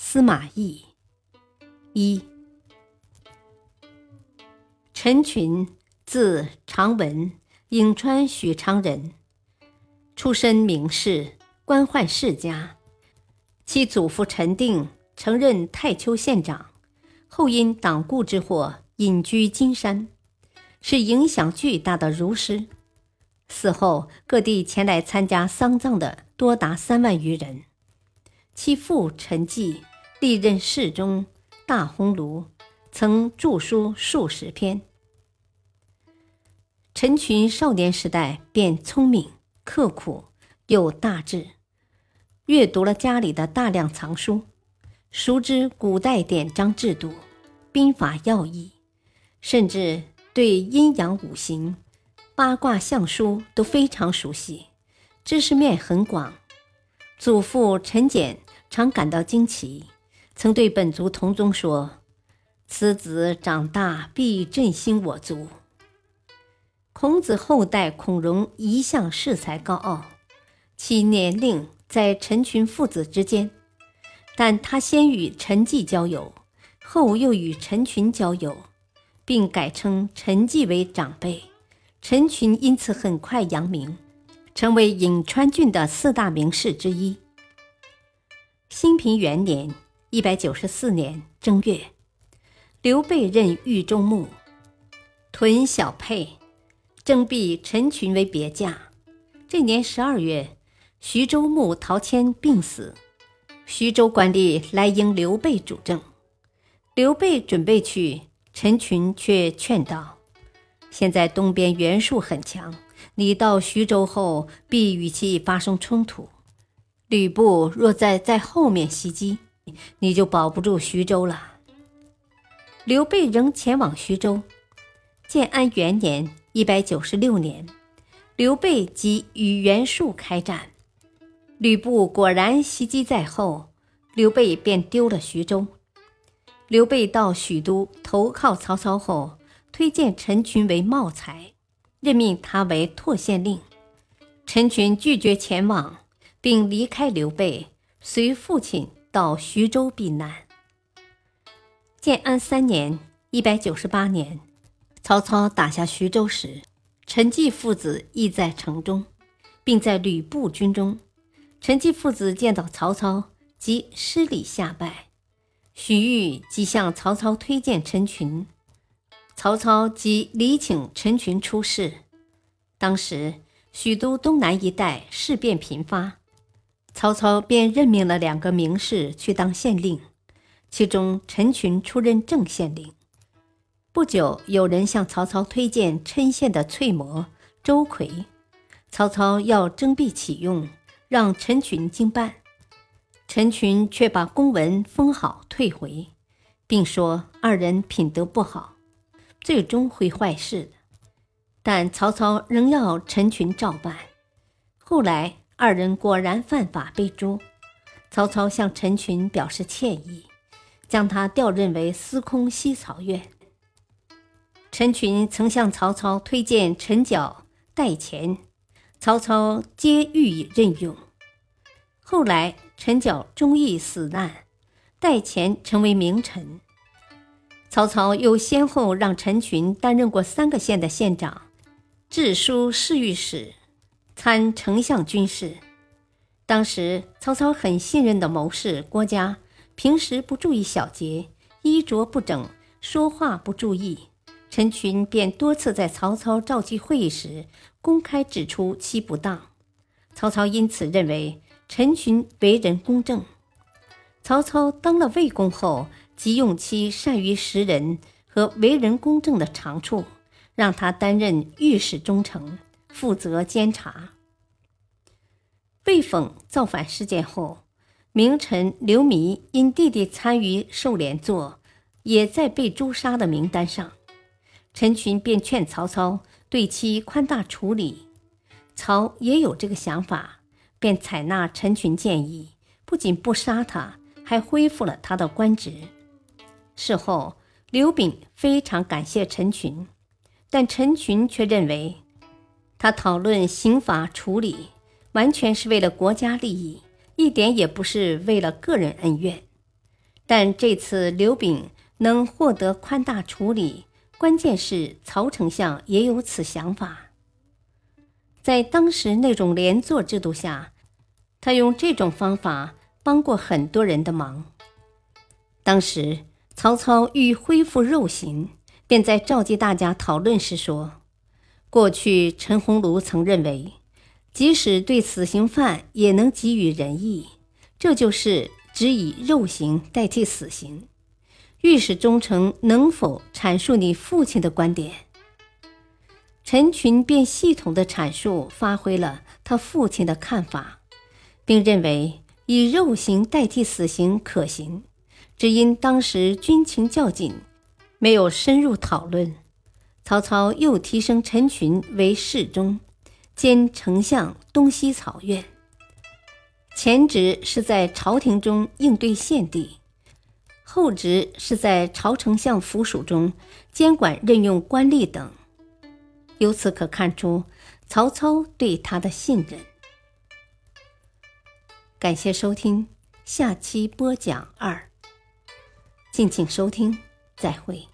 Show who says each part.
Speaker 1: 司马懿。一，陈群，字长文，颍川许昌人，出身名士，官宦世家。其祖父陈定曾任太丘县长，后因党锢之祸隐居金山，是影响巨大的儒师。死后，各地前来参加丧葬的多达三万余人。其父陈纪历任侍中、大鸿胪，曾著书数十篇。陈群少年时代便聪明刻苦，又大志，阅读了家里的大量藏书，熟知古代典章制度、兵法要义，甚至对阴阳五行、八卦相书都非常熟悉，知识面很广。祖父陈简。常感到惊奇，曾对本族同宗说：“此子长大必振兴我族。”孔子后代孔融一向恃才高傲，其年龄在陈群父子之间，但他先与陈纪交友，后又与陈群交友，并改称陈纪为长辈。陈群因此很快扬名，成为颍川郡的四大名士之一。兴平元年（一百九十四年）正月，刘备任豫州牧，屯小沛，征辟陈群为别驾。这年十二月，徐州牧陶谦病死，徐州官吏来迎刘备主政。刘备准备去，陈群却劝道：“现在东边袁术很强，你到徐州后必与其发生冲突。”吕布若再在后面袭击，你就保不住徐州了。刘备仍前往徐州。建安元年（一百九十六年），刘备即与袁术开战，吕布果然袭击在后，刘备便丢了徐州。刘备到许都投靠曹操后，推荐陈群为茂才，任命他为拓县令。陈群拒绝前往。并离开刘备，随父亲到徐州避难。建安三年（一百九十八年），曹操打下徐州时，陈纪父子亦在城中，并在吕布军中。陈纪父子见到曹操，即施礼下拜。许彧即向曹操推荐陈群，曹操即礼请陈群出仕。当时许都东南一带事变频发。曹操便任命了两个名士去当县令，其中陈群出任正县令。不久，有人向曹操推荐郴县的翠模周奎，曹操要征辟启用，让陈群经办。陈群却把公文封好退回，并说二人品德不好，最终会坏事的。但曹操仍要陈群照办。后来。二人果然犯法被诛，曹操向陈群表示歉意，将他调任为司空西曹院。陈群曾向曹操推荐陈角、戴乾，曹操皆予以任用。后来陈角忠义死难，戴乾成为名臣。曹操又先后让陈群担任过三个县的县长，治书侍御史。参丞相军事，当时曹操很信任的谋士郭嘉，平时不注意小节，衣着不整，说话不注意。陈群便多次在曹操召集会议时公开指出其不当，曹操因此认为陈群为人公正。曹操当了魏公后，即用其善于识人和为人公正的长处，让他担任御史中丞。负责监察。被讽造反事件后，名臣刘弥因弟弟参与受连坐，也在被诛杀的名单上。陈群便劝曹操对其宽大处理，曹也有这个想法，便采纳陈群建议，不仅不杀他，还恢复了他的官职。事后，刘炳非常感谢陈群，但陈群却认为，他讨论刑罚处理，完全是为了国家利益。一点也不是为了个人恩怨，但这次刘炳能获得宽大处理，关键是曹丞相也有此想法。在当时那种连坐制度下，他用这种方法帮过很多人的忙。当时曹操欲恢复肉刑，便在召集大家讨论时说：“过去陈鸿儒曾认为。”即使对死刑犯也能给予仁义，这就是只以肉刑代替死刑。御史中丞能否阐述你父亲的观点？陈群便系统的阐述，发挥了他父亲的看法，并认为以肉刑代替死刑可行，只因当时军情较紧，没有深入讨论。曹操又提升陈群为侍中。兼丞相东西草院，前职是在朝廷中应对献帝，后职是在朝丞相府署中监管任用官吏等。由此可看出曹操对他的信任。感谢收听，下期播讲二。敬请收听，再会。